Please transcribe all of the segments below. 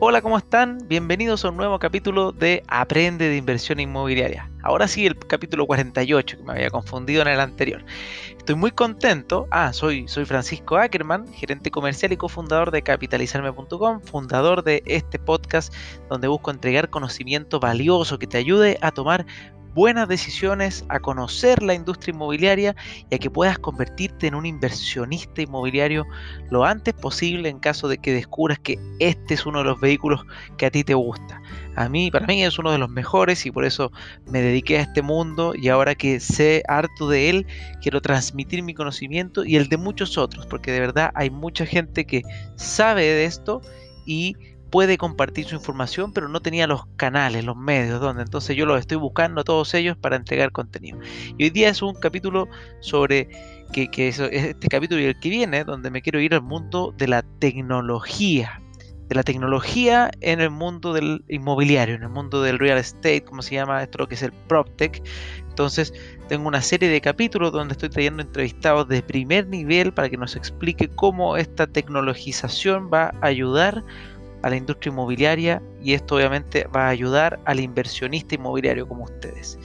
Hola, ¿cómo están? Bienvenidos a un nuevo capítulo de Aprende de Inversión Inmobiliaria. Ahora sí, el capítulo 48, que me había confundido en el anterior. Estoy muy contento. Ah, soy, soy Francisco Ackerman, gerente comercial y cofundador de capitalizarme.com, fundador de este podcast donde busco entregar conocimiento valioso que te ayude a tomar buenas decisiones, a conocer la industria inmobiliaria y a que puedas convertirte en un inversionista inmobiliario lo antes posible en caso de que descubras que este es uno de los vehículos que a ti te gusta. A mí, para mí es uno de los mejores y por eso me dediqué a este mundo y ahora que sé harto de él, quiero transmitir mi conocimiento y el de muchos otros, porque de verdad hay mucha gente que sabe de esto y puede compartir su información, pero no tenía los canales, los medios, donde entonces yo los estoy buscando a todos ellos para entregar contenido. Y hoy día es un capítulo sobre que, es este capítulo y el que viene, donde me quiero ir al mundo de la tecnología, de la tecnología en el mundo del inmobiliario, en el mundo del real estate, como se llama esto, que es el PropTech. Entonces, tengo una serie de capítulos donde estoy trayendo entrevistados de primer nivel para que nos explique cómo esta tecnologización va a ayudar la industria inmobiliaria y esto obviamente va a ayudar al inversionista inmobiliario como ustedes.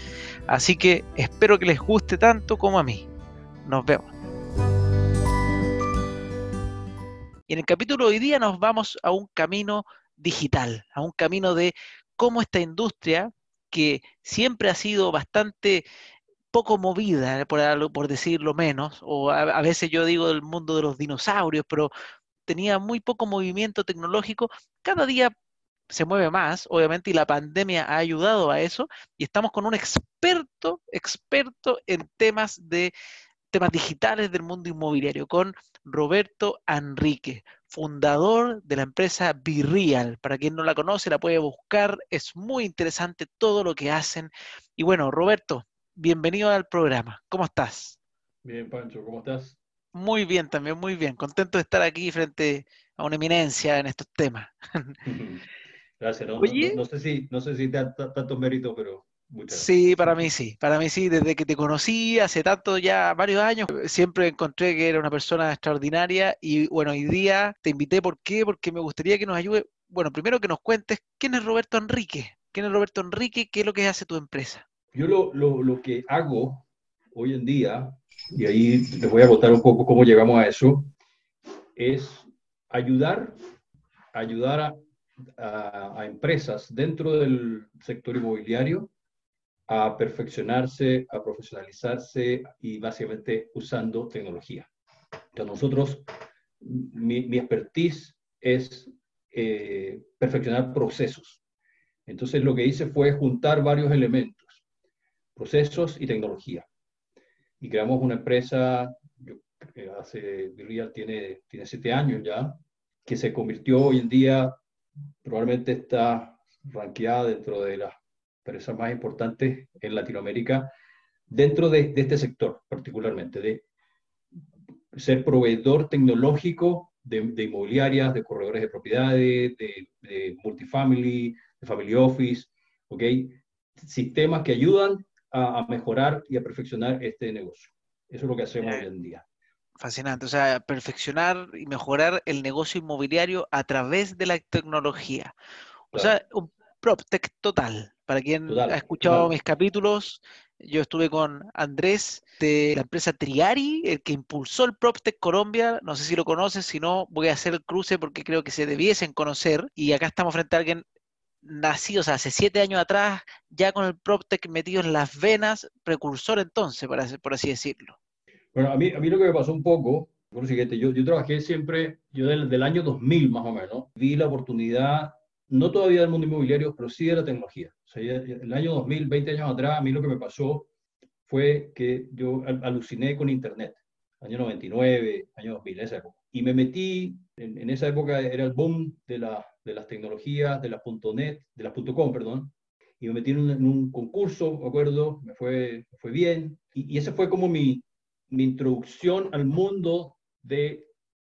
Así que espero que les guste tanto como a mí. Nos vemos. Y en el capítulo de hoy día nos vamos a un camino digital, a un camino de cómo esta industria, que siempre ha sido bastante poco movida, por, por decirlo menos, o a, a, veces yo digo del mundo de los dinosaurios, pero tenía muy poco movimiento tecnológico, cada día se mueve más, obviamente, y la pandemia ha ayudado a eso, y estamos con un experto, experto en temas de temas digitales del mundo inmobiliario, con Roberto Enrique, fundador de la empresa Virreal. Para quien no la conoce, la puede buscar, es muy interesante todo lo que hacen. Y bueno, Roberto, bienvenido al programa. ¿Cómo estás? Bien, Pancho, ¿cómo estás? Muy bien, también muy bien. Contento de estar aquí frente a una eminencia en estos temas. Gracias. No, no, no sé si, no sé si te da tanto mérito, pero muchas Sí, para mí sí. Para mí sí. Desde que te conocí hace tanto, ya varios años, siempre encontré que era una persona extraordinaria. Y bueno, hoy día te invité, ¿por qué? Porque me gustaría que nos ayude. Bueno, primero que nos cuentes quién es Roberto Enrique. ¿Quién es Roberto Enrique? ¿Qué es lo que hace tu empresa? Yo lo, lo, lo que hago hoy en día y ahí les voy a contar un poco cómo llegamos a eso, es ayudar, ayudar a, a, a, empresas dentro del sector inmobiliario a perfeccionarse, a profesionalizarse y básicamente usando tecnología. Entonces nosotros, mi, mi expertise es eh, perfeccionar procesos. Entonces lo que hice fue juntar varios elementos, procesos y tecnología y creamos una empresa, yo, que hace, Virreal tiene, tiene siete años ya, que se convirtió hoy en día, probablemente está ranqueada dentro de las empresas más importantes en Latinoamérica, dentro de, de este sector particularmente, de ser proveedor tecnológico de, de, inmobiliarias, de corredores de propiedades, de, de, multifamily, de family office, ¿ok? Sistemas que ayudan a, a, mejorar y a perfeccionar este negocio. Eso es lo que hacemos hoy en día. Fascinante, o sea, perfeccionar y mejorar el negocio inmobiliario a través de la tecnología. O claro. sea, un PropTech total. Para quien total, ha escuchado total. mis capítulos, yo estuve con Andrés de la empresa Triari, el que impulsó el PropTech Colombia. No sé si lo conoces, si no, voy a hacer el cruce porque creo que se debiesen conocer. Y acá estamos frente a alguien nacido, o sea, hace siete años atrás, ya con el PropTech metido en las venas, precursor entonces, por así, por así decirlo. Bueno, a mí, a mí lo que me pasó un poco fue lo siguiente, yo, yo trabajé siempre, yo del, del año 2000 más o menos, vi la oportunidad, no todavía del mundo inmobiliario, pero sí de la tecnología. O sea, el año 2000, 20 años atrás, a mí lo que me pasó fue que yo aluciné con Internet, año 99, año 2000, esa época. Y me metí, en, en esa época era el boom de, la, de las tecnologías, de las .net, de las .com, perdón, y me metí en un, concurso, me acuerdo, me fue, fue bien, y, y ese fue como mi, mi introducción al mundo de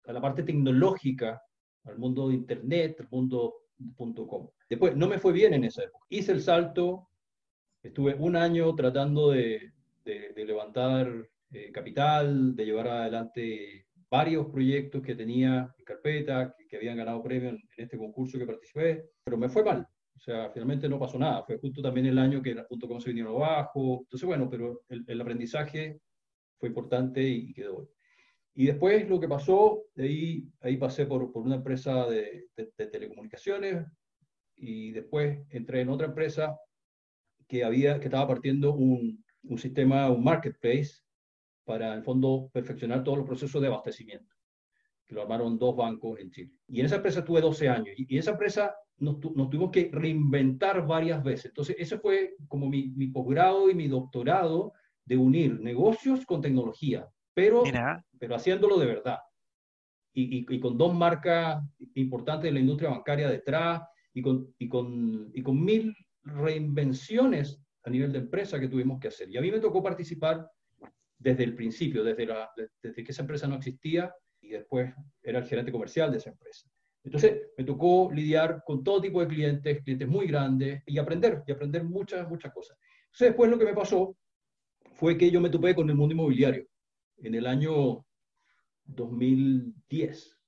a la parte tecnológica, al mundo de Internet, al mundo .com. Después, no me fue bien en esa época. Hice el salto, estuve un año tratando de, de, de levantar eh, capital, de llevar adelante varios proyectos que tenía en carpeta, que, habían ganado premios en, este concurso que participé, pero me fue mal. O sea, finalmente no pasó nada. Fue justo también el año que como se vinieron abajo. Entonces, bueno, pero el, aprendizaje fue importante y, quedó. Y después lo que pasó, de ahí, ahí pasé por, por una empresa de, de, telecomunicaciones y después entré en otra empresa que, había, que estaba partiendo un, un sistema, un marketplace para, en el fondo, perfeccionar todos los procesos de abastecimiento, que lo armaron dos bancos en Chile. Y en esa empresa estuve 12 años, y, en esa empresa nos, tuvimos que reinventar varias veces. Entonces, ese fue como mi, mi posgrado y mi doctorado de unir negocios con tecnología, pero, pero haciéndolo de verdad. Y, y, y, con dos marcas importantes de la industria bancaria detrás y con, y con, y con mil reinvenciones a nivel de empresa que tuvimos que hacer. Y a mí me tocó participar desde el principio, desde, la, desde que esa empresa no existía y después era el gerente comercial de esa empresa. Entonces me tocó lidiar con todo tipo de clientes, clientes muy grandes y aprender, y aprender muchas, muchas cosas. Entonces después lo que me pasó fue que yo me topé con el mundo inmobiliario. En el año 2010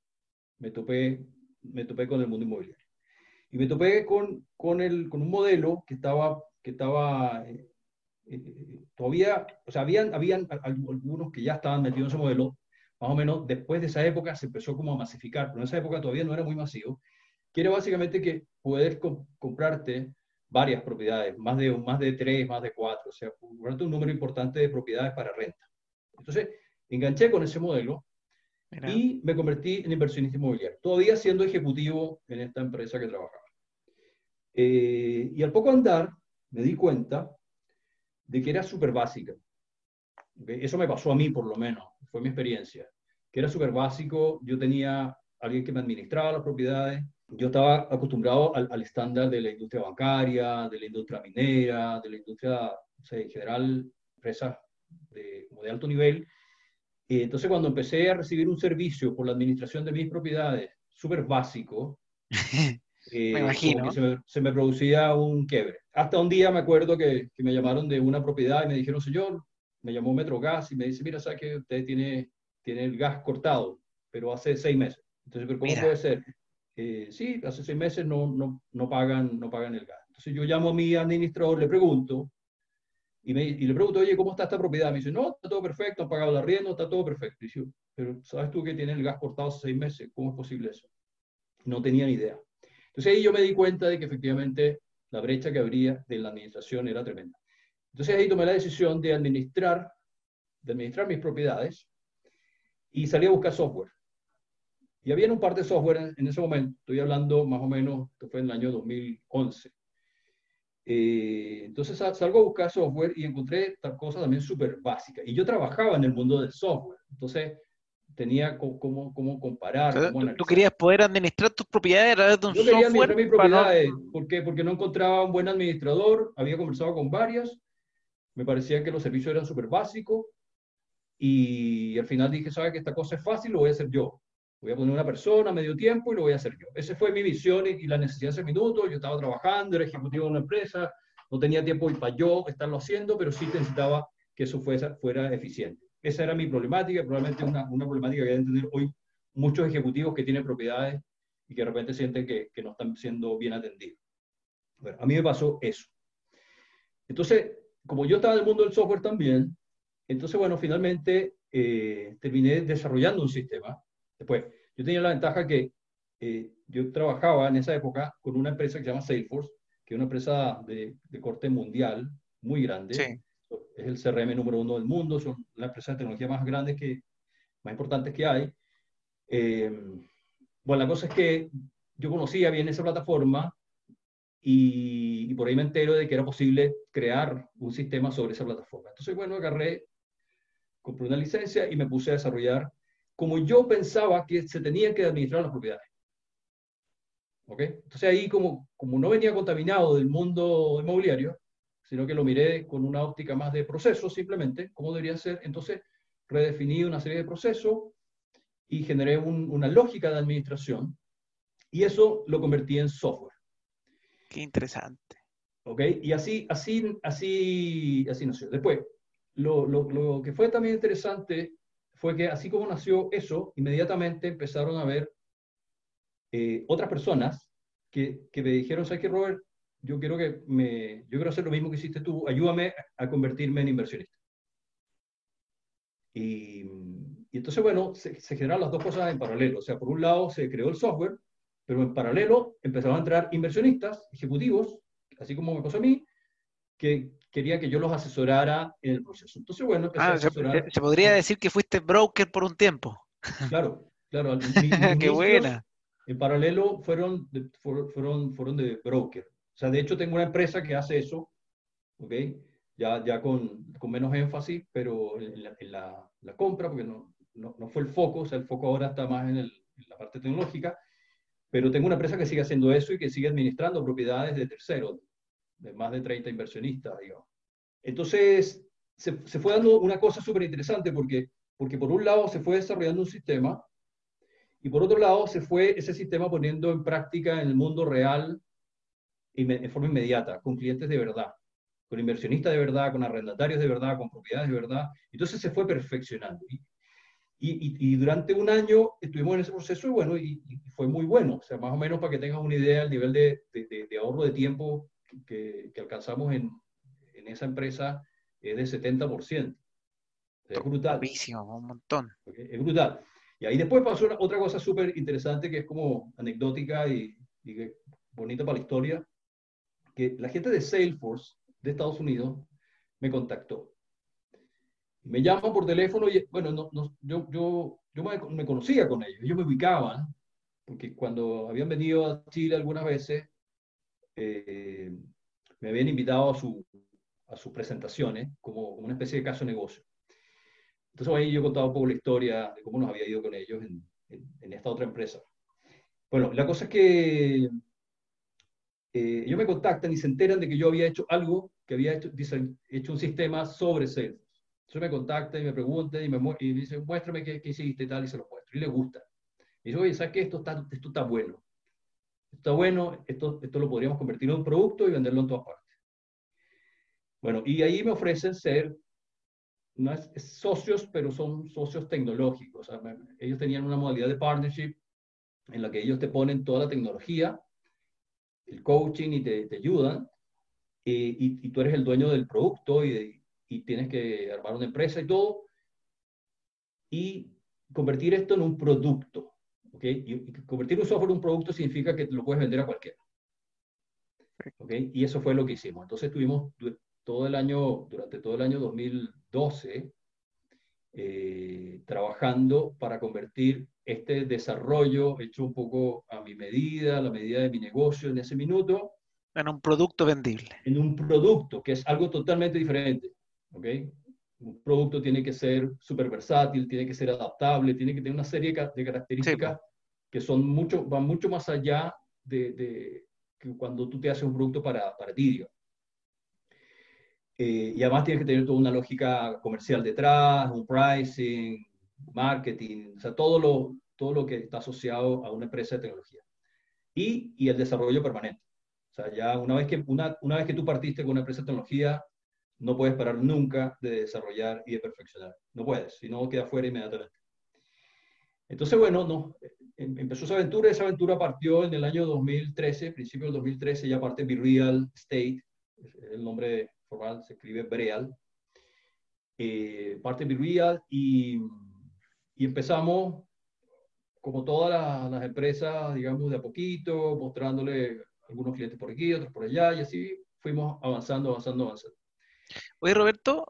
me topé, me topé con el mundo inmobiliario. Y me topé con, con, el, con un modelo que estaba, que estaba eh, eh, todavía, o sea, habían, habían algunos que ya estaban metidos en ese modelo, más o menos después de esa época se empezó como a masificar, pero en esa época todavía no era muy masivo, que era básicamente que poder comprarte varias propiedades, más de, más de tres, más de cuatro, o sea, comprarte un número importante de propiedades para renta. Entonces, enganché con ese modelo y me convertí en inversionista inmobiliario, todavía siendo ejecutivo en esta empresa que trabajaba. Eh, y al poco andar, me di cuenta de que era súper básica. Eso me pasó a mí, por lo menos, fue mi experiencia, que era súper básico. Yo tenía alguien que me administraba las propiedades. Yo estaba acostumbrado al, estándar de la industria bancaria, de la industria minera, de la industria en general, empresas de, alto nivel. Y entonces, cuando empecé a recibir un servicio por la administración de mis propiedades, súper básico, me eh, imagino. Se me, producía un quiebre. Hasta un día me acuerdo que, que, me llamaron de una propiedad y me dijeron, señor, me llamó Metrogas y me dice, mira, sabe que usted tiene, tiene el gas cortado, pero hace seis meses. Entonces, ¿pero ¿cómo puede ser? Eh, sí, hace seis meses no, no, no, pagan, no pagan el gas. Entonces yo llamo a mi administrador, le pregunto, y, me, y, le pregunto, oye, ¿cómo está esta propiedad? Me dice, no, está todo perfecto, han pagado el arriendo, está todo perfecto. Y yo, pero ¿sabes tú que tiene el gas cortado hace seis meses? ¿Cómo es posible eso? No tenía ni idea. Entonces ahí yo me di cuenta de que efectivamente la brecha que habría de la administración era tremenda. Entonces ahí tomé la decisión de administrar, de administrar mis propiedades y salí a buscar software. Y había un par de software en, ese momento, estoy hablando más o menos, esto fue en el año 2011. Eh, entonces salgo a buscar software y encontré tal cosa también súper básica. Y yo trabajaba en el mundo del software. Entonces tenía cómo, cómo comparar. tú, querías poder administrar tus propiedades a través de un Yo quería administrar mis propiedades. ¿Por qué? Porque no encontraba un buen administrador, había conversado con varios, me parecía que los servicios eran súper básicos y al final dije, ¿sabes que esta cosa es fácil? Lo voy a hacer yo. Voy a poner una persona medio tiempo y lo voy a hacer yo. Esa fue mi visión y, la necesidad de ese minuto. Yo estaba trabajando, era ejecutivo de una empresa, no tenía tiempo para yo estarlo haciendo, pero sí necesitaba que eso fuera, fuera eficiente. Esa era mi problemática, probablemente una, una problemática que deben tener hoy muchos ejecutivos que tienen propiedades y que de repente sienten que, que no están siendo bien atendidos. Bueno, a mí me pasó eso. Entonces, como yo estaba en el mundo del software también, entonces, bueno, finalmente eh, terminé desarrollando un sistema. Después, yo tenía la ventaja que eh, yo trabajaba en esa época con una empresa que se llama Salesforce, que es una empresa de, de corte mundial muy grande. Sí es el CRM número uno del mundo, son las empresas de tecnología más grandes que, más importantes que hay. Eh, bueno, la cosa es que yo conocía bien esa plataforma y, por ahí me entero de que era posible crear un sistema sobre esa plataforma. Entonces, bueno, agarré, compré una licencia y me puse a desarrollar como yo pensaba que se tenían que administrar las propiedades. ¿Ok? Entonces ahí como, como no venía contaminado del mundo inmobiliario, sino que lo miré con una óptica más de procesos, simplemente, cómo debería ser. Entonces, redefiní una serie de procesos y generé una lógica de administración y eso lo convertí en software. Qué interesante. ¿Ok? Y así, así, así, así nació. Después, lo, lo, lo que fue también interesante fue que así como nació eso, inmediatamente empezaron a ver eh, otras personas que, que, me dijeron, ¿sabes qué, Robert? Yo quiero, que me, yo quiero hacer lo mismo que hiciste tú, ayúdame a convertirme en inversionista. Y, y entonces, bueno, se, se generaron las dos cosas en paralelo. O sea, por un lado se creó el software, pero en paralelo empezaron a entrar inversionistas, ejecutivos, así como me pasó a mí, que quería que yo los asesorara en el proceso. Entonces, bueno, empecé a ah, asesorar. Se, podría decir que fuiste broker por un tiempo. Claro, claro. Qué buena. En paralelo fueron de, fueron, fueron de broker. O sea, de hecho tengo una empresa que hace eso, ¿ok? Ya, ya con, con menos énfasis, pero en la, compra, porque no, no, no, fue el foco, o sea, el foco ahora está más en, la parte tecnológica, pero tengo una empresa que sigue haciendo eso y que sigue administrando propiedades de terceros, de más de 30 inversionistas, digamos. Entonces, se, se fue dando una cosa súper interesante porque, porque por un lado se fue desarrollando un sistema y por otro lado se fue ese sistema poniendo en práctica en el mundo real en forma inmediata, con clientes de verdad, con inversionistas de verdad, con arrendatarios de verdad, con propiedades de verdad. Entonces se fue perfeccionando. Y, y, y, durante un año estuvimos en ese proceso y bueno, y, fue muy bueno. O sea, más o menos para que tengas una idea del nivel de, de, de ahorro de tiempo que, que alcanzamos en, en, esa empresa es de 70%. Es brutal. un montón. Es brutal. Y ahí después pasó otra cosa súper interesante que es como anecdótica y, y, bonita para la historia, que la gente de Salesforce de Estados Unidos me contactó. Me llaman por teléfono y, bueno, no, no, yo, yo, yo me, conocía con ellos, ellos me ubicaban, porque cuando habían venido a Chile algunas veces, eh, me habían invitado a, su, a sus presentaciones como, una especie de caso de negocio. Entonces ahí yo contaba un poco la historia de cómo nos había ido con ellos en, en, esta otra empresa. Bueno, la cosa es que eh, ellos me contactan y se enteran de que yo había hecho algo, que había hecho, hecho un sistema sobre Salesforce. Entonces me contactan y me preguntan y me, y dicen, muéstrame qué, qué, hiciste y tal, y se lo muestro. Y le gusta. Y dice, oye, ¿sabes qué? Esto está, esto está bueno. Está bueno, esto, esto lo podríamos convertir en un producto y venderlo en todas partes. Bueno, y ahí me ofrecen ser no es, socios, pero son socios tecnológicos. ellos tenían una modalidad de partnership en la que ellos te ponen toda la tecnología, el coaching y te, te ayudan, y, y, tú eres el dueño del producto y, y, tienes que armar una empresa y todo, y convertir esto en un producto. ¿okay? Y, convertir un software en un producto significa que lo puedes vender a cualquiera. ¿okay? Y eso fue lo que hicimos. Entonces tuvimos todo el año, durante todo el año 2012, eh, trabajando para convertir este desarrollo hecho un poco a mi medida, a la medida de mi negocio en ese minuto. En un producto vendible. En un producto, que es algo totalmente diferente. ¿okay? Un producto tiene que ser súper versátil, tiene que ser adaptable, tiene que tener una serie de características que son mucho, van mucho más allá de, de, que cuando tú te haces un producto para, para ti. Eh, y además tienes que tener toda una lógica comercial detrás, un pricing, marketing, o sea, todo lo, todo lo que está asociado a una empresa de tecnología. Y, y el desarrollo permanente. O sea, ya una vez, que, una, una vez que tú partiste con una empresa de tecnología, no puedes parar nunca de desarrollar y de perfeccionar. No puedes, si no queda fuera inmediatamente. Entonces, bueno, no, em, empezó esa aventura. Esa aventura partió en el año 2013, principio del 2013, ya parte Real State, el nombre formal se escribe Breal, eh, parte Real y, y, empezamos, como todas las, empresas, digamos, de a poquito, mostrándole algunos clientes por aquí, otros por allá, y así fuimos avanzando, avanzando, avanzando. Oye, Roberto,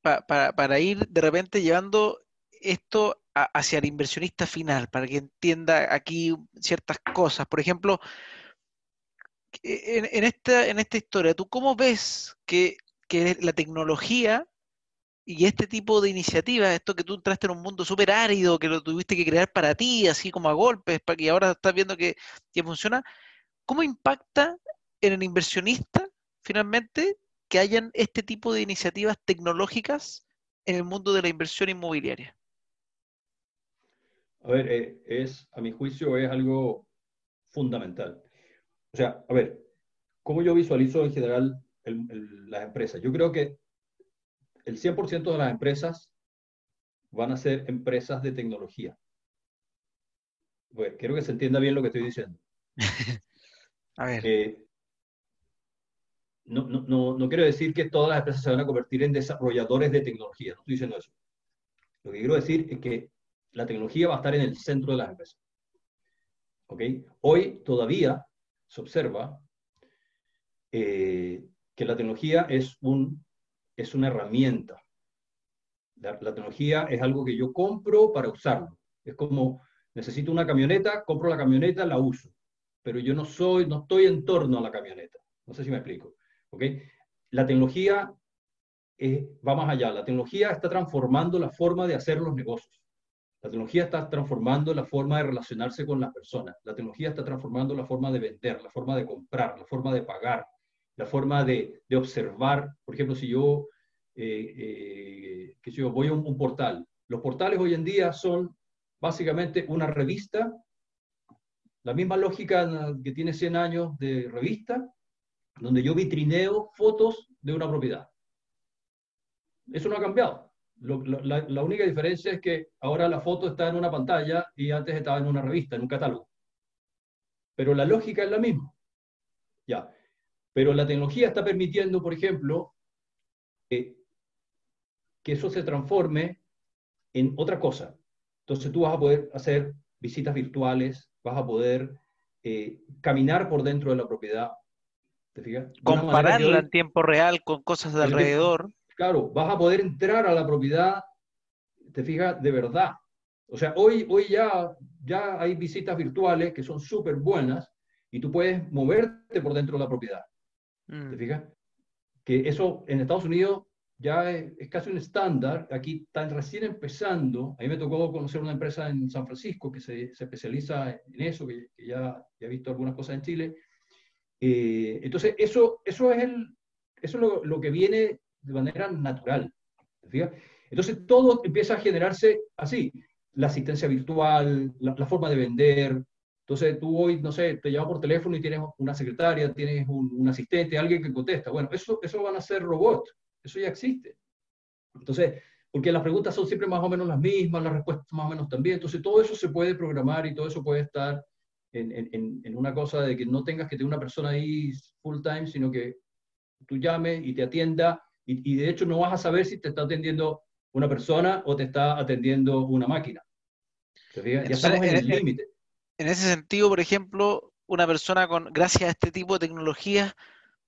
para ir de repente llevando esto hacia el inversionista final, para que entienda aquí ciertas cosas. Por ejemplo, en, esta, en esta historia, ¿tú cómo ves que, la tecnología y este tipo de iniciativas, esto que tú entraste en un mundo súper árido, que lo tuviste que crear para ti, así como a golpes, para que ahora estás viendo que, que funciona, ¿cómo impacta en el inversionista finalmente que hayan este tipo de iniciativas tecnológicas en el mundo de la inversión inmobiliaria? A ver, eh, es, a mi juicio es algo fundamental. O sea, a ver, ¿cómo yo visualizo en general las empresas? Yo creo que el 100% de las empresas van a ser empresas de tecnología. Bueno, quiero que se entienda bien lo que estoy diciendo. a ver. Eh, no, no, no, quiero decir que todas las empresas se van a convertir en desarrolladores de tecnología, no estoy diciendo eso. Lo que quiero decir es que la tecnología va a estar en el centro de las empresas. ¿Ok? Hoy todavía se observa eh, que la tecnología es, un, es una herramienta. La, tecnología es algo que yo compro para usarlo. Es como, necesito una camioneta, compro la camioneta, la uso. Pero yo no soy, no estoy en torno a la camioneta. No sé si me explico. La tecnología eh, va más allá. La tecnología está transformando la forma de hacer los negocios. La tecnología está transformando la forma de relacionarse con las personas. La tecnología está transformando la forma de vender, la forma de comprar, la forma de pagar, la forma de, observar. Por ejemplo, si yo, eh, eh, que yo voy a un, portal, los portales hoy en día son básicamente una revista, la misma lógica que tiene 100 años de revista, donde yo vitrineo fotos de una propiedad. Eso no ha cambiado. la, única diferencia es que ahora la foto está en una pantalla y antes estaba en una revista, en un catálogo. Pero la lógica es la misma. Ya. Pero la tecnología está permitiendo, por ejemplo, que eso se transforme en otra cosa. Entonces tú vas a poder hacer visitas virtuales, vas a poder eh, caminar por dentro de la propiedad, Compararla en tiempo real con cosas de alrededor. Claro, vas a poder entrar a la propiedad, te fijas, de verdad. O sea, hoy, hoy ya, ya hay visitas virtuales que son súper buenas y tú puedes moverte por dentro de la propiedad. ¿Te mm. fijas? Que eso en Estados Unidos ya es, casi un estándar. Aquí están recién empezando. A mí me tocó conocer una empresa en San Francisco que se, se especializa en eso, que, ya, ya, he visto algunas cosas en Chile, eh, entonces, eso, eso es, el, eso lo, lo, que viene de manera natural. Entonces, todo empieza a generarse así. La asistencia virtual, la, forma de vender. Entonces, tú hoy, no sé, te llamas por teléfono y tienes una secretaria, tienes un, asistente, alguien que contesta. Bueno, eso, eso van a ser robots. Eso ya existe. Entonces, porque las preguntas son siempre más o menos las mismas, las respuestas más o menos también. Entonces, todo eso se puede programar y todo eso puede estar en, una cosa de que no tengas que tener una persona ahí full time, sino que tú llames y te atienda y, de hecho no vas a saber si te está atendiendo una persona o te está atendiendo una máquina. ya estamos en el límite. En ese sentido, por ejemplo, una persona con, gracias a este tipo de tecnologías,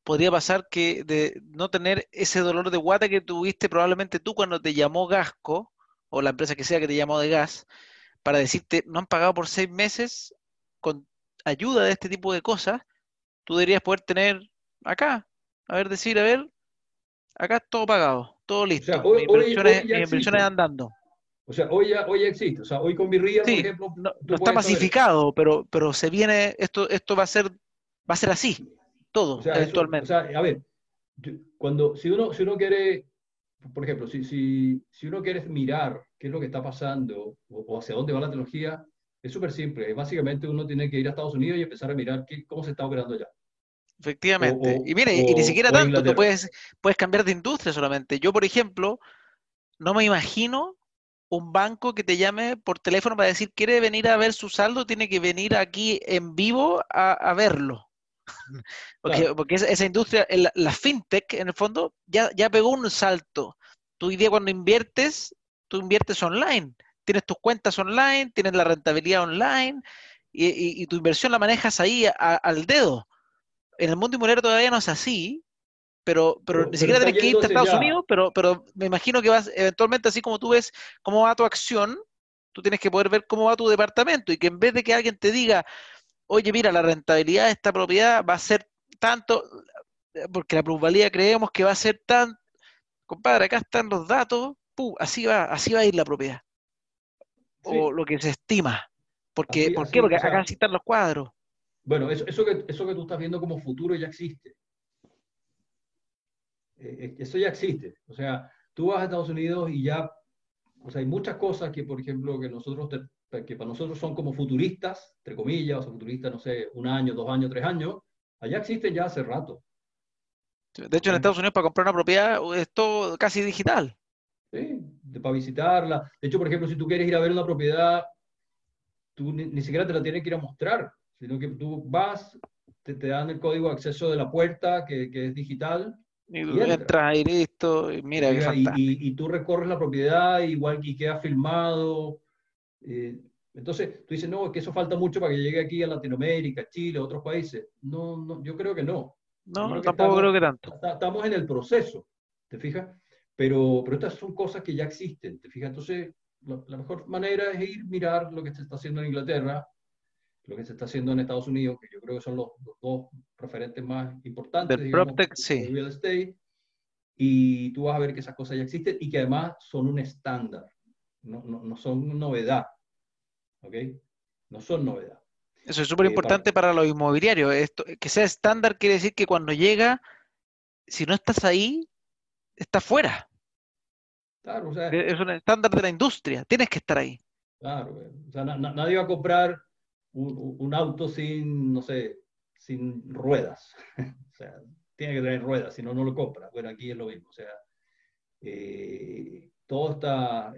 podría pasar que de no tener ese dolor de guata que tuviste probablemente tú cuando te llamó Gasco, o la empresa que sea que te llamó de gas, para decirte, no han pagado por seis meses, con ayuda de este tipo de cosas, tú deberías poder tener acá, a ver, decir, a ver, acá todo pagado, todo listo. O sea, inversiones, andando. O sea, hoy ya, hoy existe. O sea, hoy con Virría, por ejemplo. No, está masificado, pero, pero se viene, esto, esto va a ser, va a ser así, todo, eventualmente. o sea, a ver, cuando, si uno, si uno quiere, por ejemplo, si, si, si uno quiere mirar qué es lo que está pasando o hacia dónde va la tecnología, es súper simple. Básicamente uno tiene que ir a Estados Unidos y empezar a mirar qué, cómo se está operando allá. Efectivamente. y mire, y ni siquiera tanto, tú puedes, puedes cambiar de industria solamente. Yo, por ejemplo, no me imagino un banco que te llame por teléfono para decir quiere venir a ver su saldo, tiene que venir aquí en vivo a, verlo. porque, porque esa, industria, la, fintech, en el fondo, ya, ya pegó un salto. Hoy día cuando inviertes, tú inviertes online tienes tus cuentas online, tienes la rentabilidad online y, tu inversión la manejas ahí al dedo. En el mundo inmobiliario todavía no es así, pero, pero, ni siquiera tienes que irte a Estados Unidos, pero, pero me imagino que vas eventualmente, así como tú ves cómo va tu acción, tú tienes que poder ver cómo va tu departamento y que en vez de que alguien te diga, oye, mira, la rentabilidad de esta propiedad va a ser tanto, porque la plusvalía creemos que va a ser tan, compadre, acá están los datos, así va, así va a ir la propiedad o lo que se estima. Porque, ¿Por qué? Porque acá sí están los cuadros. Bueno, eso, eso, que, eso que tú estás viendo como futuro ya existe. Eh, eso ya existe. O sea, tú vas a Estados Unidos y ya, o sea, hay muchas cosas que, por ejemplo, que nosotros, que para nosotros son como futuristas, entre comillas, o sea, futuristas, no sé, un año, dos años, tres años, allá existen ya hace rato. De hecho, en Estados Unidos para comprar una propiedad es todo casi digital. ¿sí? para visitarla. De hecho, por ejemplo, si tú quieres ir a ver una propiedad, tú ni, siquiera te la tienes que ir a mostrar, sino que tú vas, te, te dan el código de acceso de la puerta, que, que es digital. Y, y entras y listo, y mira, y, y, tú recorres la propiedad, igual que queda filmado. Eh, entonces, tú dices, no, que eso falta mucho para que llegue aquí a Latinoamérica, Chile, a otros países. No, no yo creo que no. No, tampoco creo que tanto. Estamos en el proceso, ¿te fijas? Pero, pero estas son cosas que ya existen, ¿te fijas? Entonces, la, mejor manera es ir mirar lo que se está haciendo en Inglaterra, lo que se está haciendo en Estados Unidos, que yo creo que son los, dos referentes más importantes. Del PropTech, sí. real estate, y tú vas a ver que esas cosas ya existen y que además son un estándar, no, no, no son novedad. ¿Ok? No son novedad. Eso es súper importante para... los inmobiliarios. Esto, que sea estándar quiere decir que cuando llega, si no estás ahí, estás fuera. Claro, o sea, es un estándar de la industria, tienes que estar ahí. Claro, o sea, nadie va a comprar un, un, auto sin, no sé, sin ruedas. o sea, tiene que tener ruedas, si no, no lo compra. Bueno, aquí es lo mismo. O sea, eh, todas esta,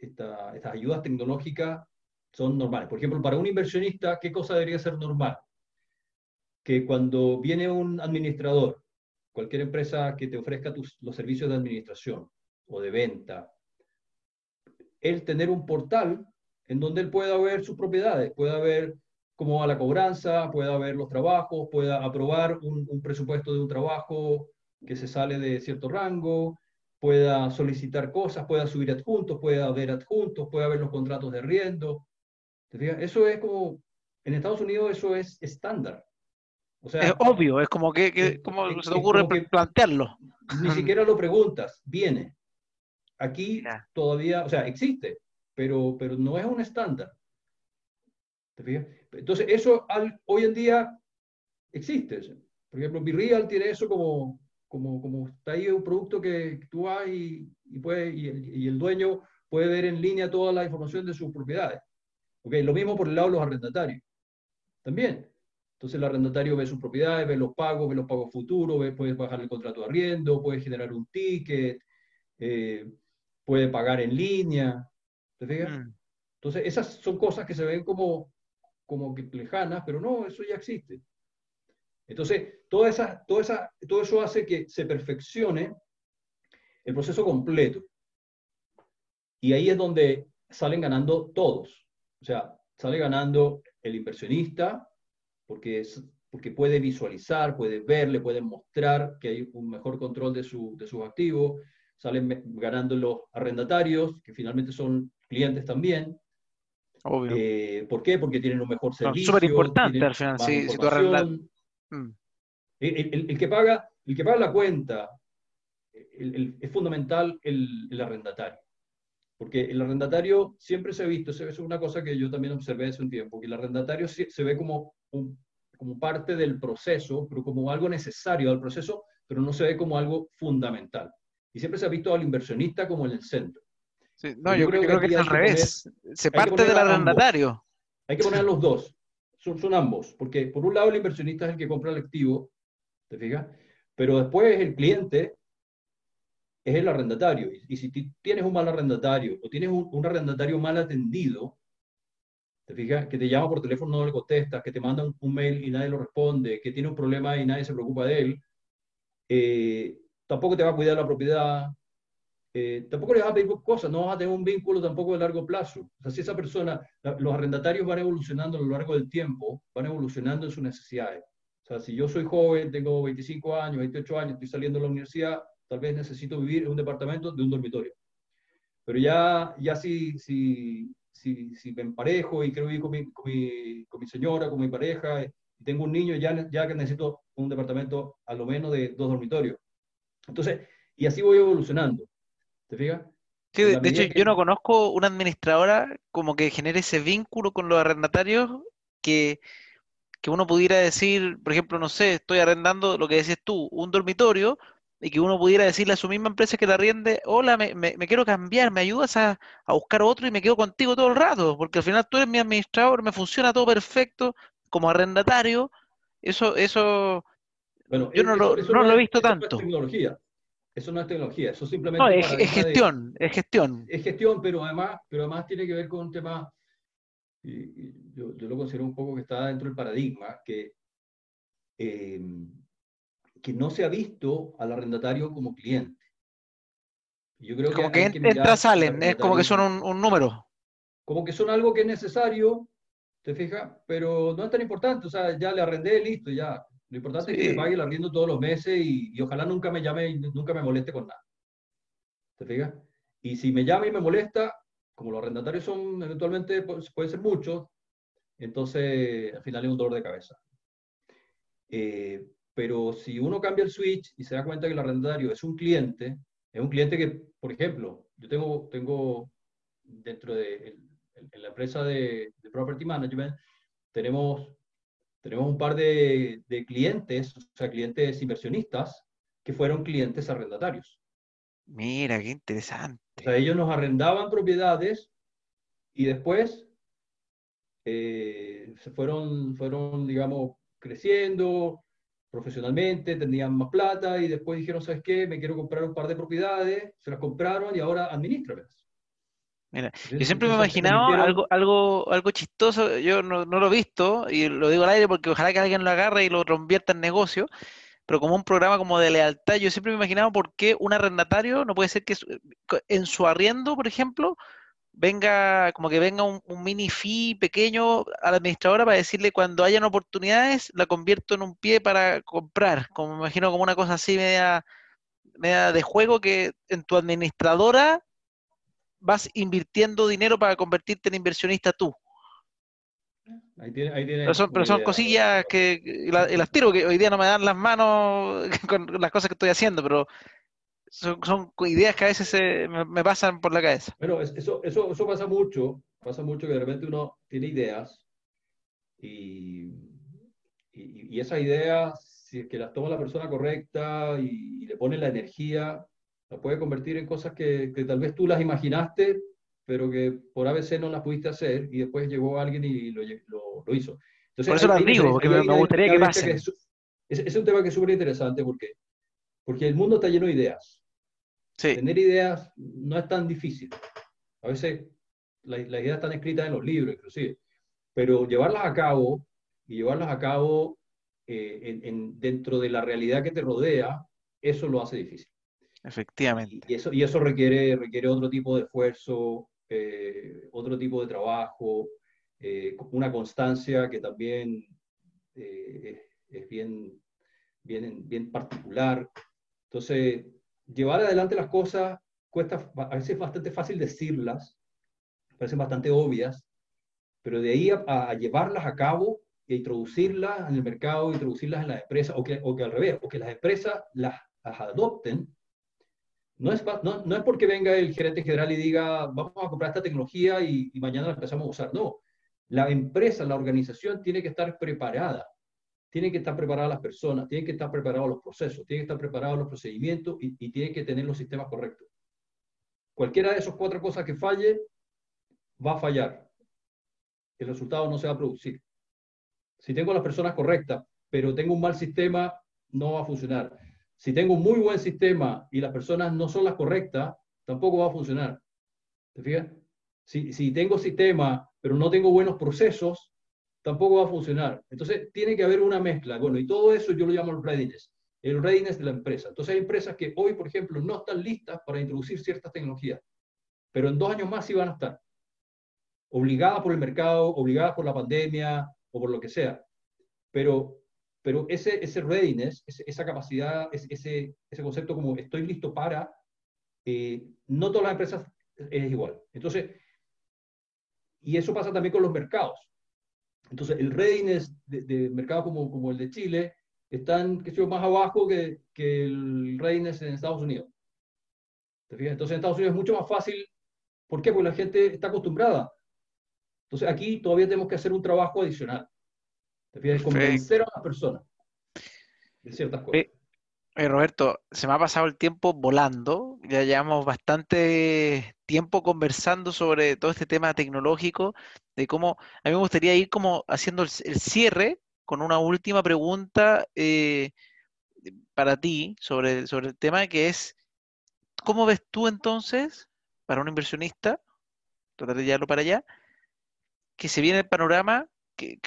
estas ayudas tecnológicas son normales. Por ejemplo, para un inversionista, ¿qué cosa debería ser normal? Que cuando viene un administrador, cualquier empresa que te ofrezca los servicios de administración o de venta, él tener un portal en donde él pueda ver sus propiedades, pueda ver cómo va la cobranza, pueda ver los trabajos, pueda aprobar un, un presupuesto de un trabajo que se sale de cierto rango, pueda solicitar cosas, pueda subir adjuntos, pueda ver adjuntos, pueda ver los contratos de riendo, eso es como, en Estados Unidos eso es estándar. O sea, es obvio, es como que, que ¿cómo se te ocurre plantearlo? Ni siquiera lo preguntas, viene. Aquí todavía, o sea, existe, pero, pero no es un estándar. ¿Te fijas? Entonces, eso hoy en día existe. Por ejemplo, Virreal tiene eso como, como, como está ahí un producto que tú vas y, y, puede, y, el, y el dueño puede ver en línea toda la información de sus propiedades. Okay, lo mismo por el lado de los arrendatarios. También. Entonces el arrendatario ve sus propiedades, ve los pagos, ve los pagos futuros, ve, puede bajar el contrato de arriendo, puede generar un ticket, eh, puede pagar en línea. ¿Te fijas? Mm. Entonces esas son cosas que se ven como, como que lejanas, pero no, eso ya existe. Entonces, toda esa, toda esa, todo eso hace que se perfeccione el proceso completo. Y ahí es donde salen ganando todos. O sea, sale ganando el inversionista porque, es, porque puede visualizar, puede ver, le puede mostrar que hay un mejor control de, su, de sus activos, salen ganando los arrendatarios, que finalmente son clientes también. Obvio. Eh, ¿Por qué? Porque tienen un mejor servicio. Súper importante al final, si, tú arrendas. Mm. El, que paga, el que paga la cuenta es fundamental el arrendatario. Porque el arrendatario siempre se ha visto, eso es una cosa que yo también observé hace un tiempo, que el arrendatario se ve como, como parte del proceso, pero como algo necesario al proceso, pero no se ve como algo fundamental. Y siempre se ha visto al inversionista como en el centro. No, yo, creo, que, es al revés. se parte del arrendatario. Hay que poner los dos. Son, son ambos. Porque por un lado el inversionista es el que compra el activo, ¿te fijas? Pero después el cliente es el arrendatario. Y, si tienes un mal arrendatario o tienes un, arrendatario mal atendido, te fijas, que te llama por teléfono no le contestas, que te manda un, mail y nadie lo responde, que tiene un problema y nadie se preocupa de él, eh, tampoco te va a cuidar la propiedad, eh, tampoco le vas a pedir cosas, no vas a tener un vínculo tampoco de largo plazo. O sea, si esa persona, los arrendatarios van evolucionando a lo largo del tiempo, van evolucionando en sus necesidades. O sea, si yo soy joven, tengo 25 años, 28 años, estoy saliendo de la universidad, tal vez necesito vivir en un departamento de un dormitorio. Pero ya, ya si, si, si, si me emparejo y quiero vivir con mi, con mi, con mi señora, con mi pareja, y tengo un niño, ya, ya que necesito un departamento a lo menos de dos dormitorios. Entonces, y así voy evolucionando. ¿Te fijas? Sí, de, hecho, yo no conozco una administradora como que genere ese vínculo con los arrendatarios que, que uno pudiera decir, por ejemplo, no sé, estoy arrendando lo que decías tú, un dormitorio, y que uno pudiera decirle a su misma empresa que la riende, hola, me, me, quiero cambiar, me ayudas a, a, buscar otro y me quedo contigo todo el rato, porque al final tú eres mi administrador, me funciona todo perfecto como arrendatario, eso, eso, bueno, yo no, lo, no lo he visto tanto. tecnología. Eso no es tecnología, eso simplemente no, es, es gestión, es gestión. Es gestión, pero además, pero además tiene que ver con un tema, y, yo, yo, lo considero un poco que está dentro del paradigma, que, eh, que no se ha visto al arrendatario como cliente. Yo creo como que, que entra, salen, es como que son un, un número. Como que son algo que es necesario, ¿te fijas? Pero no es tan importante, o sea, ya le arrendé, listo, ya. Lo importante es que me pague el arriendo todos los meses y, ojalá nunca me llame y nunca me moleste con nada. ¿Te fijas? Y si me llama y me molesta, como los arrendatarios son eventualmente, pues, puede ser muchos, entonces al final es un dolor de cabeza. Eh, pero si uno cambia el switch y se da cuenta que el arrendatario es un cliente, es un cliente que, por ejemplo, yo tengo, tengo dentro de la empresa de, de Property Management, tenemos tenemos un par de, clientes, o sea, clientes inversionistas, que fueron clientes arrendatarios. Mira, qué interesante. O sea, ellos nos arrendaban propiedades y después eh, se fueron, fueron, digamos, creciendo profesionalmente, tenían más plata y después dijeron, ¿sabes qué? Me quiero comprar un par de propiedades, se las compraron y ahora administralas. Mira, yo siempre me he imaginado algo, algo, algo chistoso, yo no, lo he visto, y lo digo al aire porque ojalá que alguien lo agarre y lo convierta en negocio, pero como un programa como de lealtad, yo siempre me he imaginado por qué un arrendatario no puede ser que en su arriendo, por ejemplo, venga, como que venga un, mini fee pequeño a la administradora para decirle cuando hayan oportunidades, la convierto en un pie para comprar, como me imagino como una cosa así media, media de juego que en tu administradora vas invirtiendo dinero para convertirte en inversionista tú. Ahí tiene, ahí tiene pero, son, pero son cosillas que las tiro, que hoy día no me dan las manos con las cosas que estoy haciendo, pero son, son ideas que a veces me, pasan por la cabeza. Bueno, eso, eso, eso pasa mucho, pasa mucho que de repente uno tiene ideas y, y, y esas ideas, si es que las toma la persona correcta y, y le pone la energía, la puede convertir en cosas que, que, tal vez tú las imaginaste, pero que por ABC no las pudiste hacer y después llegó alguien y lo, lo, hizo. Entonces, por eso las digo, porque me, gustaría que pasen. es, es, un tema que es súper interesante porque, porque el mundo está lleno de ideas. Sí. Tener ideas no es tan difícil. A veces las, las ideas están escritas en los libros, inclusive, pero llevarlas a cabo y llevarlas a cabo eh, en, en, dentro de la realidad que te rodea, eso lo hace difícil. Efectivamente. Y eso, y eso requiere, requiere otro tipo de esfuerzo, eh, otro tipo de trabajo, eh, una constancia que también eh, es bien, bien, bien particular. Entonces, llevar adelante las cosas cuesta, a veces es bastante fácil decirlas, parecen bastante obvias, pero de ahí a, llevarlas a cabo e introducirlas en el mercado, introducirlas en las empresas, o que, o que al revés, o que las empresas las, las adopten, no es, no, no es porque venga el gerente general y diga, vamos a comprar esta tecnología y, mañana la empezamos a usar. No, la empresa, la organización tiene que estar preparada. Tienen que estar preparadas las personas, tienen que estar preparados los procesos, tienen que estar preparados los procedimientos y, y tienen que tener los sistemas correctos. Cualquiera de esas cuatro cosas que falle, va a fallar. El resultado no se va a producir. Si tengo las personas correctas, pero tengo un mal sistema, no va a funcionar. Si tengo un muy buen sistema y las personas no son las correctas, tampoco va a funcionar. ¿Te fijas? Si, si tengo sistema, pero no tengo buenos procesos, tampoco va a funcionar. Entonces, tiene que haber una mezcla. Bueno, y todo eso yo lo llamo el readiness, el readiness de la empresa. Entonces, hay empresas que hoy, por ejemplo, no están listas para introducir ciertas tecnologías, pero en dos años más sí van a estar. Obligadas por el mercado, obligadas por la pandemia o por lo que sea. Pero pero ese, ese readiness, esa capacidad, ese, ese concepto como estoy listo para, eh, no todas las empresas es igual. Entonces, y eso pasa también con los mercados. Entonces, el readiness de, de mercados como, como el de Chile están, que más abajo que, que el readiness en Estados Unidos. Entonces, en Estados Unidos es mucho más fácil. ¿Por qué? Porque la gente está acostumbrada. Entonces, aquí todavía tenemos que hacer un trabajo adicional. Te fijas, convencer a las personas de ciertas cosas. Roberto, se me ha pasado el tiempo volando, ya llevamos bastante tiempo conversando sobre todo este tema tecnológico, de cómo a mí me gustaría ir como haciendo el, cierre con una última pregunta eh, para ti sobre, sobre el tema que es ¿cómo ves tú entonces, para un inversionista, tratar de llevarlo para allá, que se viene el panorama, que,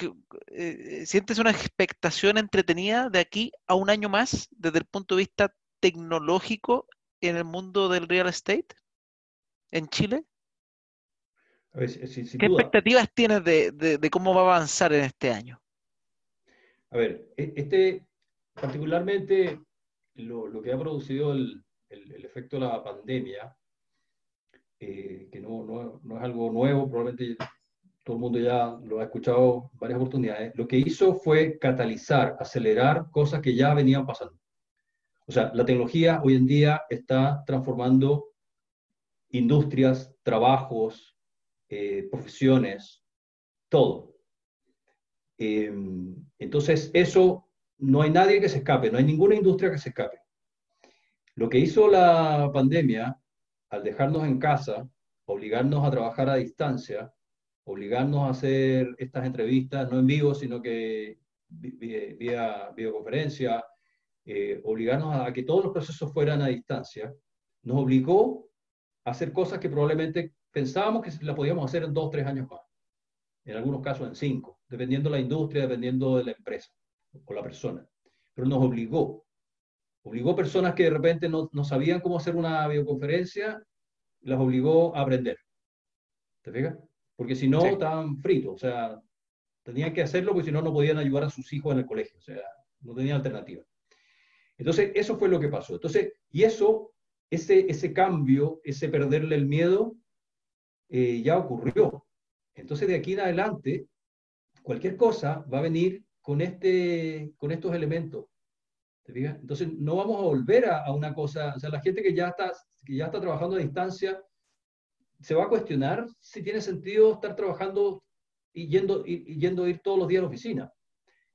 eh, sientes una expectación entretenida de aquí a un año más desde el punto de vista tecnológico en el mundo del real estate en Chile? ¿Qué expectativas tienes de, cómo va a avanzar en este año? A ver, e, este, particularmente lo, que ha producido el, efecto de la pandemia, eh, que no, es algo nuevo, probablemente todo el mundo ya lo ha escuchado varias oportunidades, lo que hizo fue catalizar, acelerar cosas que ya venían pasando. O sea, la tecnología hoy en día está transformando industrias, trabajos, eh, profesiones, todo. Em, entonces, eso no hay nadie que se escape, no hay ninguna industria que se escape. Lo que hizo la pandemia, al dejarnos en casa, obligarnos a trabajar a distancia, obligarnos a hacer estas entrevistas, no en vivo, sino que vía videoconferencia, eh, obligarnos a que todos los procesos fueran a distancia, nos obligó a hacer cosas que probablemente pensábamos que las podíamos hacer en dos, tres años más. En algunos casos en cinco, dependiendo de la industria, dependiendo de la empresa o la persona. Pero nos obligó. Obligó personas que de repente no, no sabían cómo hacer una videoconferencia, las obligó a aprender. ¿Te fijas? Porque si no, estaban fritos. O sea, tenían que hacerlo porque si no, no podían ayudar a sus hijos en el colegio. O sea, no tenían alternativa. Entonces, eso fue lo que pasó. Entonces, y eso, ese, ese cambio, ese perderle el miedo, eh, ya ocurrió. Entonces, de aquí en adelante, cualquier cosa va a venir con, este, con estos elementos. ¿Te fijas? Entonces, no vamos a volver a, una cosa, o sea, la gente que ya, está, que ya está trabajando a distancia, se va a cuestionar si tiene sentido estar trabajando y yendo, y, yendo a ir todos los días a la oficina.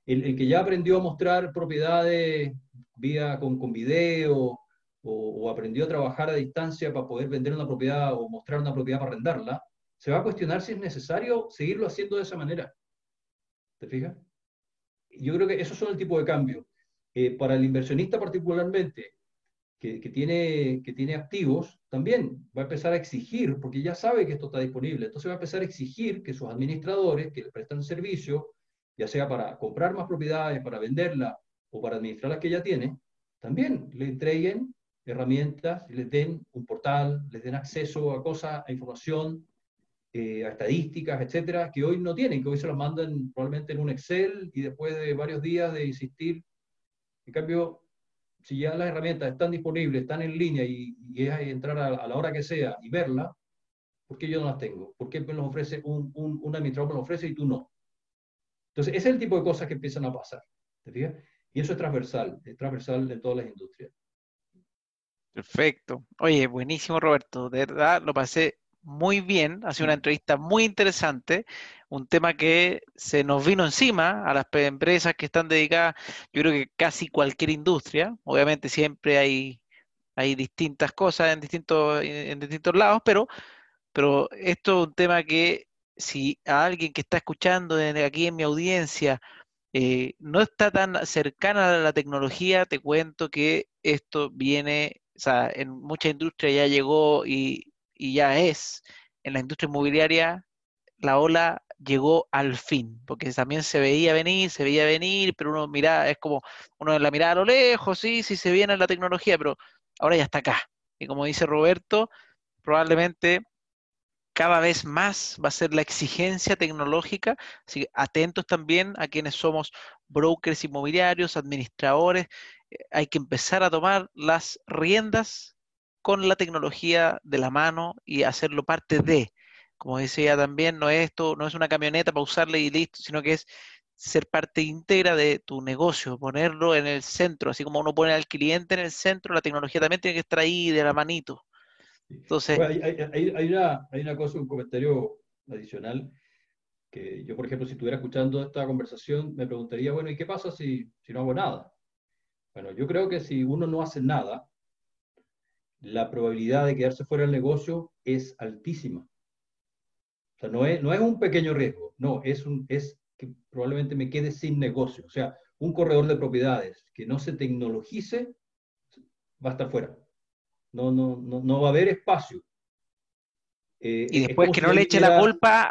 El, que ya aprendió a mostrar propiedades vía con, con video o, aprendió a trabajar a distancia para poder vender una propiedad o mostrar una propiedad para arrendarla, se va a cuestionar si es necesario seguirlo haciendo de esa manera. ¿Te fijas? Yo creo que esos son el tipo de cambios. Eh, para el inversionista particularmente, que, que, tiene, que tiene activos, también va a empezar a exigir, porque ya sabe que esto está disponible, entonces va a empezar a exigir que sus administradores que le prestan servicio, ya sea para comprar más propiedades, para venderla o para administrar las que ya tiene, también le entreguen herramientas, les den un portal, les den acceso a cosas, a información, eh, a estadísticas, etcétera, que hoy no tienen, que hoy se las mandan probablemente en un Excel y después de varios días de insistir. En cambio, si ya las herramientas están disponibles, están en línea y, es entrar a, la hora que sea y verla, ¿por qué yo no las tengo? ¿Por qué me los ofrece un, un, administrador me lo ofrece y tú no? Entonces, ese es el tipo de cosas que empiezan a pasar. ¿te fijas? Y eso es transversal, es transversal en todas las industrias. Perfecto. Oye, buenísimo Roberto. De verdad lo pasé muy bien. Ha sido una entrevista muy interesante. Un tema que se nos vino encima a las empresas que están dedicadas, yo creo que casi cualquier industria. Obviamente siempre hay, hay distintas cosas en distintos, en distintos lados, pero, pero esto es un tema que si a alguien que está escuchando aquí en mi audiencia eh, no está tan cercana a la tecnología, te cuento que esto viene o sea, en mucha industria ya llegó y, ya es. En la industria inmobiliaria la ola llegó al fin, porque también se veía venir, se veía venir, pero uno mira, es como uno la mirada a lo lejos, sí, sí se viene la tecnología, pero ahora ya está acá. Y como dice Roberto, probablemente cada vez más va a ser la exigencia tecnológica, así que atentos también a quienes somos brokers inmobiliarios, administradores, hay que empezar a tomar las riendas con la tecnología de la mano y hacerlo parte de. Como decía también, no es esto, no es una camioneta para usarla y listo, sino que es ser parte íntegra de tu negocio, ponerlo en el centro, así como uno pone al cliente en el centro, la tecnología también tiene que estar ahí de la manito. Entonces, hay, una, cosa, un comentario adicional, que yo, por ejemplo, si estuviera escuchando esta conversación, me preguntaría, bueno, ¿y qué pasa si, si no hago nada? Bueno, yo creo que si uno no hace nada, la probabilidad de quedarse fuera del negocio es altísima. O sea, no es, no es un pequeño riesgo, no, es, un, es que probablemente me quede sin negocio. O sea, un corredor de propiedades que no se tecnologice va a estar fuera. no, no, no, no va a haber espacio. Eh, y después que no le eche la culpa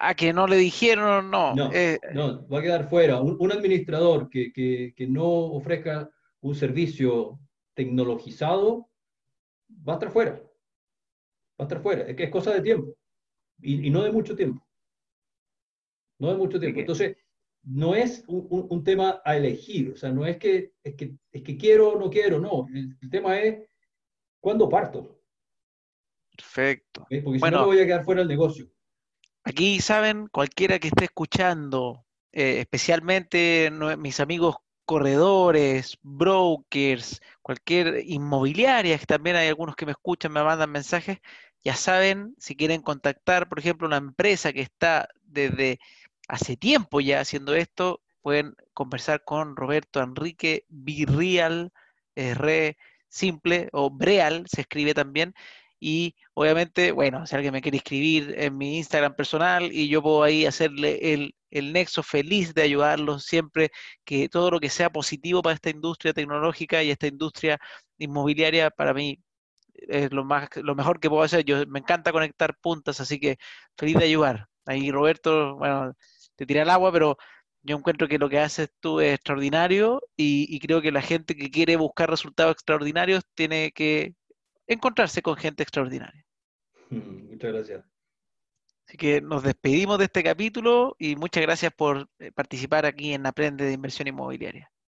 a, que no le dijeron, no. No, eh, no va a quedar fuera. Un, administrador que, que, que, no ofrezca un servicio tecnologizado va a estar fuera. Va a estar fuera. Es que es cosa de tiempo. Y, y no de mucho tiempo. No de mucho tiempo. Entonces, no es un, un, tema a elegir. O sea, no es que, es que, es que quiero o no quiero, no. El, el tema es cuándo parto. Perfecto. Porque si no, voy a quedar fuera del negocio. Aquí, saben, cualquiera que esté escuchando, eh, especialmente mis amigos corredores, brokers, cualquier inmobiliaria, que también hay algunos que me escuchan, me mandan mensajes, ya saben, si quieren contactar, por ejemplo, una empresa que está desde hace tiempo ya haciendo esto, pueden conversar con Roberto Enrique Virreal, es simple, o Breal se escribe también, y obviamente, bueno, si alguien me quiere escribir en mi Instagram personal y yo puedo ahí hacerle el, el nexo feliz de ayudarlos siempre, que todo lo que sea positivo para esta industria tecnológica y esta industria inmobiliaria, para mí es lo, más, lo mejor que puedo hacer. Yo me encanta conectar puntas, así que feliz de ayudar. Ahí Roberto, bueno, te tira el agua, pero yo encuentro que lo que haces tú es extraordinario y, y, creo que la gente que quiere buscar resultados extraordinarios tiene que encontrarse con gente extraordinaria. Muchas gracias. Así que nos despedimos de este capítulo y muchas gracias por eh, participar aquí en Aprende de Inversión Inmobiliaria.